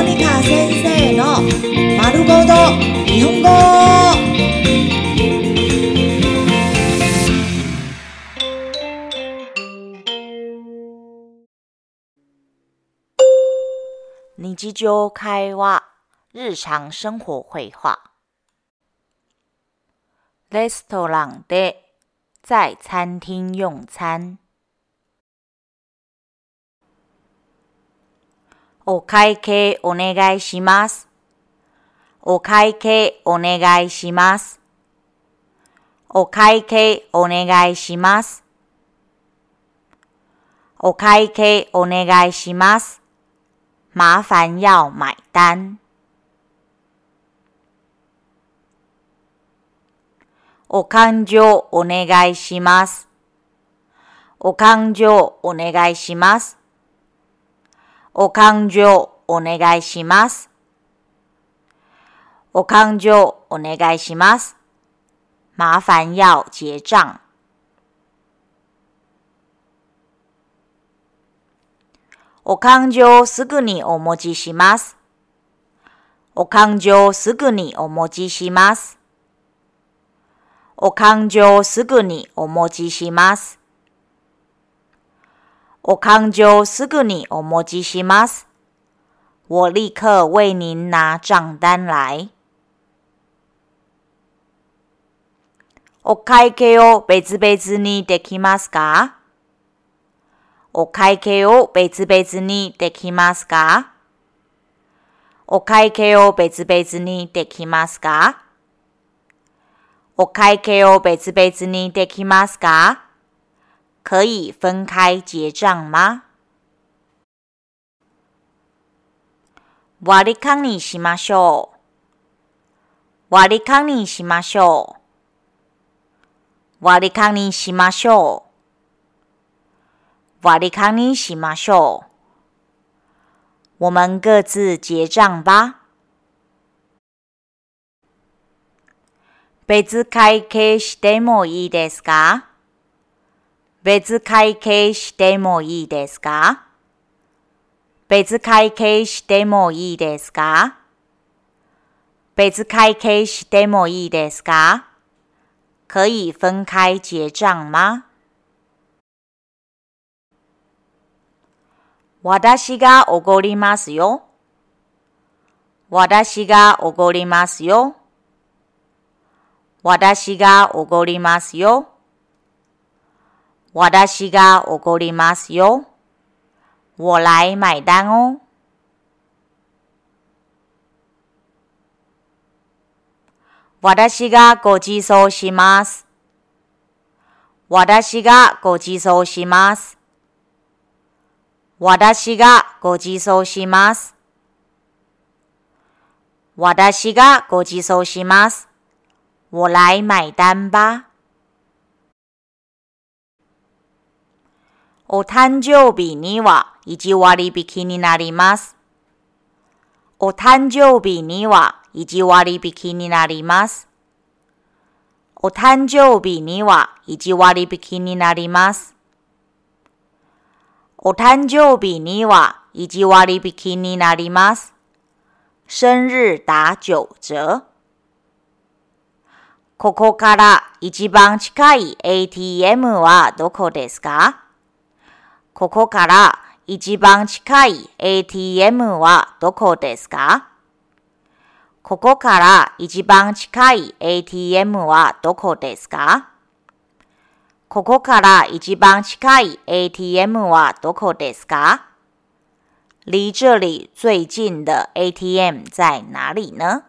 モニカ先生の丸ごと日本語。日常会話、日常生活会話。レストランで、在餐廳用餐。お会計お願いします。お会計お願いします。お会計お願いします。お会計お願いします。麻烦要买单。お勘定お願いします。お勘定お願いします。お勘定お願いします。お勘定お願いします。麻烦要结账。お勘定すぐにお持ちします。お勘定すぐにお持ちします。お勘定すぐにお持ちします。我康就すぐにお持ちします。我立刻为您拿账单来。お会計を別々にできますか？お会計を別々にできますか？お会計を別々にできますか？お会計を別々にできますか？可以分开结账吗？割り勘にしましょう。割り勘にしましょう。割り勘にしましょう。割り勘にしましょう。我们各自结账吧。別会計してもいいですか？別会計してもいいですか？別会計してもいいですか？別会計してもいいですか？可以分开结账吗？私がおごりますよ。私がおごりますよ。私がおごりますよ。私がおごりますよ。我来买单哦。私がご馳走します。私がご馳走します。私がご馳走します。私がご馳走します。我来买单吧。お誕生日には1割引きになります。お誕生日には1割引きになります。お誕生日には1割引きになります。お誕生日には1割引きになります。生日打九折。ここから一番近い ATM はどこですか？ここから一番近い ATM はどこですか？ここから一番近い ATM はどこですか？ここから一番近い ATM はどこですか？离这里最近的 ATM 在哪里呢？